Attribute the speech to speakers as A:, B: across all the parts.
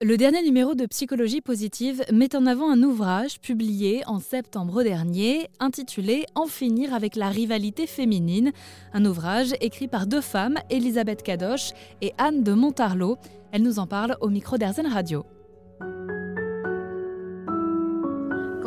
A: Le dernier numéro de Psychologie positive met en avant un ouvrage publié en septembre dernier intitulé En finir avec la rivalité féminine, un ouvrage écrit par deux femmes, Elisabeth Cadoche et Anne de Montarlot. Elle nous en parle au micro d'Airzen Radio.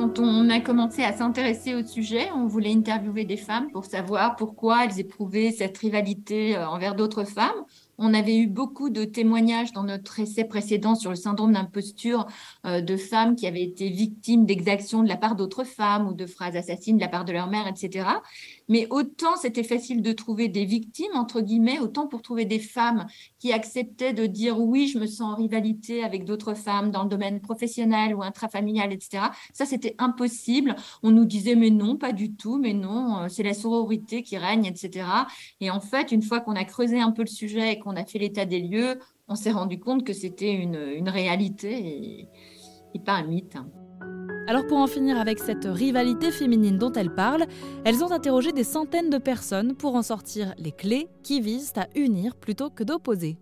B: Quand on a commencé à s'intéresser au sujet, on voulait interviewer des femmes pour savoir pourquoi elles éprouvaient cette rivalité euh, envers d'autres femmes. On avait eu beaucoup de témoignages dans notre essai précédent sur le syndrome d'imposture euh, de femmes qui avaient été victimes d'exactions de la part d'autres femmes ou de phrases assassines de la part de leur mère, etc. Mais autant c'était facile de trouver des victimes, entre guillemets, autant pour trouver des femmes qui acceptaient de dire oui, je me sens en rivalité avec d'autres femmes dans le domaine professionnel ou intrafamilial, etc. Ça, c'était impossible. On nous disait mais non, pas du tout, mais non, euh, c'est la sororité qui règne, etc. Et en fait, une fois qu'on a creusé un peu le sujet et qu'on on a fait l'état des lieux, on s'est rendu compte que c'était une, réalité et, pas un mythe.
A: Alors pour en finir avec cette rivalité féminine dont elles parlent, elles ont interrogé des centaines de personnes pour en sortir les clés qui visent à unir plutôt que d'opposer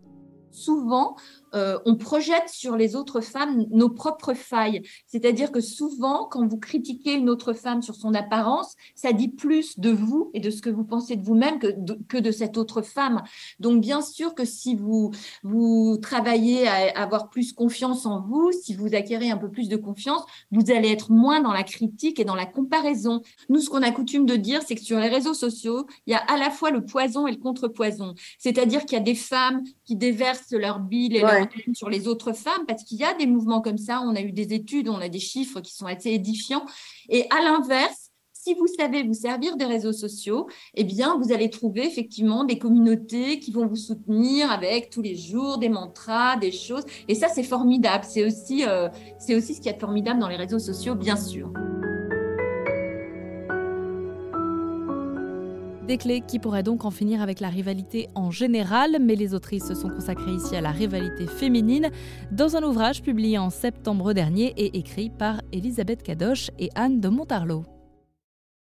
B: souvent, euh, on projette sur les autres femmes nos propres failles. C'est-à-dire que souvent, quand vous critiquez une autre femme sur son apparence, ça dit plus de vous et de ce que vous pensez de vous-même que de, que de cette autre femme. Donc, bien sûr que si vous, vous travaillez à avoir plus confiance en vous, si vous acquérez un peu plus de confiance, vous allez être moins dans la critique et dans la comparaison. Nous, ce qu'on a coutume de dire, c'est que sur les réseaux sociaux, il y a à la fois le poison et le contrepoison. C'est-à-dire qu'il y a des femmes qui déversent leur bile et leur sur les autres femmes, parce qu'il y a des mouvements comme ça, on a eu des études, on a des chiffres qui sont assez édifiants. Et à l'inverse, si vous savez vous servir des réseaux sociaux, eh bien, vous allez trouver effectivement des communautés qui vont vous soutenir avec tous les jours des mantras, des choses. Et ça, c'est formidable. C'est aussi, euh, c'est aussi ce qui est formidable dans les réseaux sociaux, bien sûr.
A: Des clés qui pourraient donc en finir avec la rivalité en général, mais les autrices se sont consacrées ici à la rivalité féminine dans un ouvrage publié en septembre dernier et écrit par Elisabeth Cadoche et Anne de Montarlot.